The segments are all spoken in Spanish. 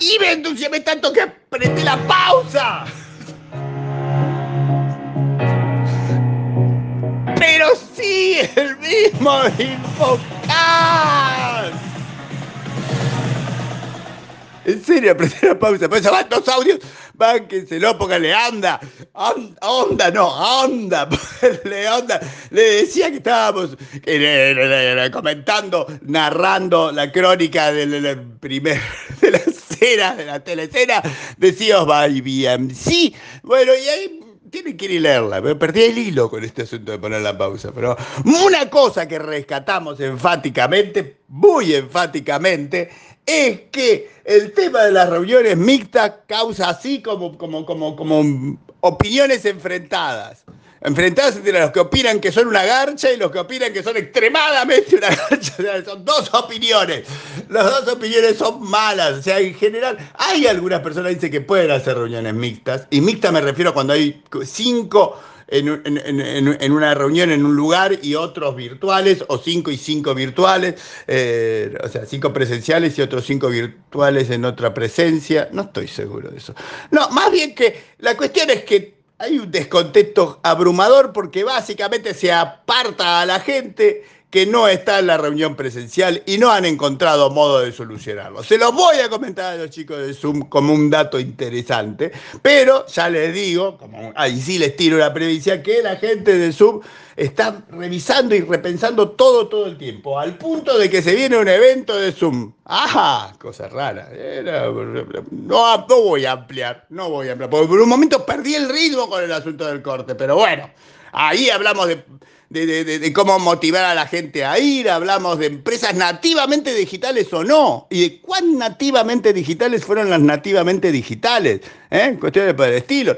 Y me entusiasmé tanto que apreté la pausa. Pero sí, el mismo Infocast. En serio, apreté la pausa. Pues van dos audios. Bánquenselo, póngale anda. Onda, onda, no, onda. Póngale onda. Le decía que estábamos comentando, narrando la crónica de la, primer, de la de la telecena de Seos by BMC. Bueno, y ahí tienen que ir y leerla. Me perdí el hilo con este asunto de poner la pausa. Pero una cosa que rescatamos enfáticamente, muy enfáticamente, es que el tema de las reuniones mixtas causa así como, como, como, como opiniones enfrentadas. Enfrentadas entre los que opinan que son una garcha y los que opinan que son extremadamente una garcha. O sea, son dos opiniones. Las dos opiniones son malas. O sea, en general, hay algunas personas que dicen que pueden hacer reuniones mixtas. Y mixtas me refiero a cuando hay cinco en, una reunión en un lugar y otros virtuales, o cinco y cinco virtuales, eh, o sea, cinco presenciales y otros cinco virtuales en otra presencia. No estoy seguro de eso. No, más bien que la cuestión es que hay un descontexto abrumador porque básicamente se aparta a la gente que no está en la reunión presencial y no han encontrado modo de solucionarlo. Se los voy a comentar a los chicos de Zoom como un dato interesante, pero ya les digo, ahí sí les tiro la previsión, que la gente de Zoom está revisando y repensando todo, todo el tiempo, al punto de que se viene un evento de Zoom. ¡Ajá! Cosa rara. No, no voy a ampliar, no voy a ampliar, porque por un momento perdí el ritmo con el asunto del corte, pero bueno, ahí hablamos de cómo motivar a la gente a ir, hablamos de empresas nativamente digitales o no, y de cuán nativamente digitales fueron las nativamente digitales, ¿eh? cuestiones por el estilo.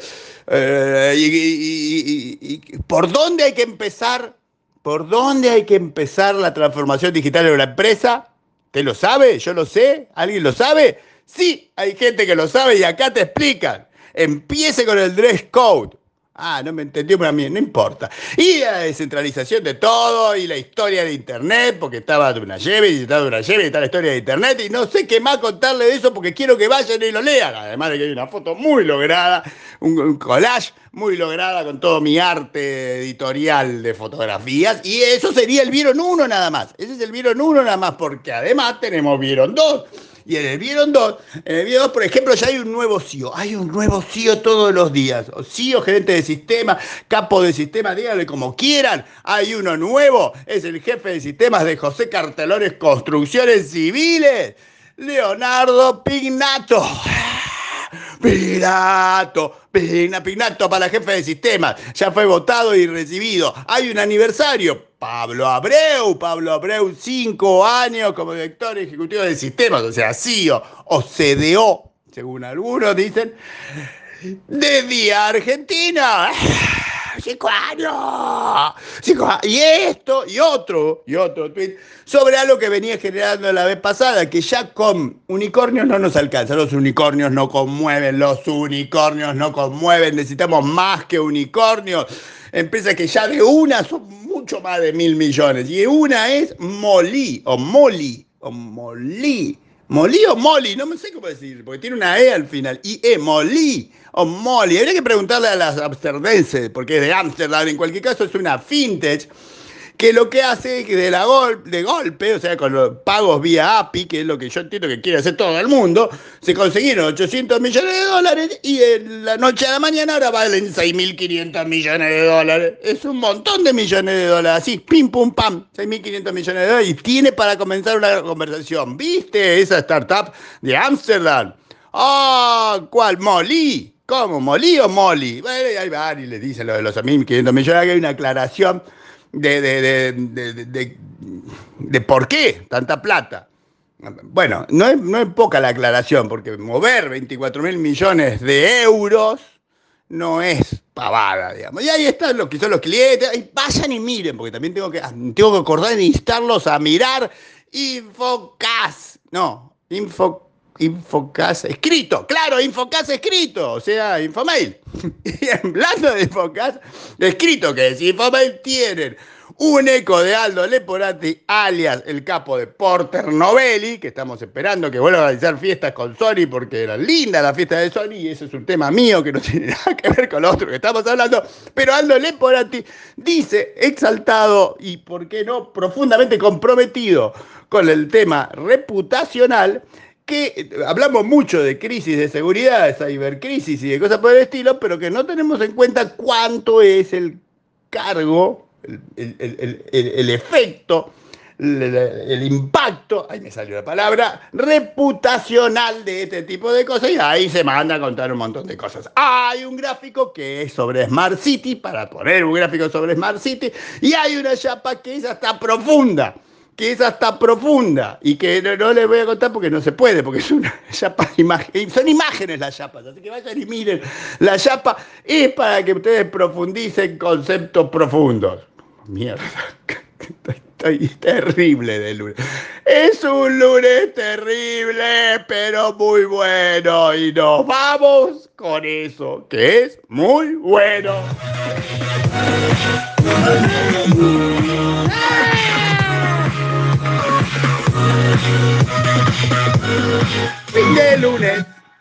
Eh, y, por dónde hay que empezar? ¿Por dónde hay que empezar la transformación digital de una empresa? ¿Usted lo sabe? ¿Yo lo sé? ¿Alguien lo sabe? Sí, hay gente que lo sabe y acá te explican. Empiece con el dress code. Ah, no me entendió para mí, no importa. Y la descentralización de todo y la historia de Internet, porque estaba de una lleve y estaba de una lleve y está la historia de Internet y no sé qué más contarle de eso porque quiero que vayan y lo lean. Además de que hay una foto muy lograda, un, collage muy lograda con todo mi arte editorial de fotografías y eso sería el Vieron 1 nada más. Ese es el Vieron 1 nada más porque además tenemos Vieron 2 y en el Vieron 2, en el Vieron 2, por ejemplo, ya hay un nuevo CEO. Hay un nuevo CEO todos los días. O CEO, gerente de sistema, capo de sistema, díganle como quieran. Hay uno nuevo. Es el jefe de sistemas de José Cartelones Construcciones Civiles. Leonardo. Pignato, Pignato, Pignato para jefe de sistemas. Ya fue votado y recibido. Hay un aniversario. Pablo Abreu, Pablo Abreu, cinco años como director ejecutivo de sistemas, o sea, CIO o CDO, según algunos dicen, de Argentina. Cinco años, cinco años. Y esto, y otro, y otro tweet sobre algo que venía generando la vez pasada, que ya con unicornios no nos alcanza. Los unicornios no conmueven, los unicornios no conmueven, necesitamos más que unicornios. Empresas que ya de una son mucho más de mil millones. Y una es Molí, o Molly, o Molí. Molí o Molly, no me sé cómo decir, porque tiene una E al final. Y E, Molí o Molly. Habría que preguntarle a las amsterdenses, porque es de Amsterdam. En cualquier caso, es una fintech que lo que hace de, la gol, de golpe, o sea, con los pagos vía API, que es lo que yo entiendo que quiere hacer todo el mundo, se consiguieron 800 millones de dólares y en la noche a la mañana ahora valen 6.500 millones de dólares. Es un montón de millones de dólares, así, pim, pum, pam, 6.500 millones de dólares y tiene para comenzar una conversación. ¿Viste esa startup de Ámsterdam? Ah, ¿cuál? Molly. ¿Cómo? ¿Molly o Molly? Bueno, ahí va, y le dice lo de los 1.500 millones, que hay una aclaración de, de, de, por qué tanta plata. Bueno, no es, no es poca la aclaración, porque mover 24 mil millones de euros no es pavada, digamos. Y ahí están los que son los clientes, y vayan y miren, porque también tengo que, tengo que acordar de instarlos a mirar Infocas. No, Infocas Infocas escrito, claro, Infocas escrito, o sea, Infomail. Y hablando de Infocas escrito, que es Infomail tienen un eco de Aldo Leporati, alias el capo de Porter Novelli, que estamos esperando que vuelva a realizar fiestas con Sony porque era linda la fiesta de Sony y ese es un tema mío que no tiene nada que ver con lo otro que estamos hablando. Pero Aldo Leporati dice, exaltado y, ¿por qué no?, profundamente comprometido con el tema reputacional, que hablamos mucho de crisis de seguridad, de cibercrisis y de cosas por el estilo, pero que no tenemos en cuenta cuánto es el cargo, el, efecto, el, impacto, ahí me salió la palabra, reputacional de este tipo de cosas y ahí se manda a contar un montón de cosas. Hay un gráfico que es sobre Smart City, para poner un gráfico sobre Smart City, y hay una chapa que es hasta profunda que es hasta profunda y que no, les voy a contar porque no se puede, porque es una chapa imagen, son imágenes las chapas, así que vayan y miren. La chapa es para que ustedes profundicen conceptos profundos. Mierda, estoy terrible de lunes. Es un lunes terrible, pero muy bueno. Y nos vamos con eso, que es muy bueno. Fin de lunes.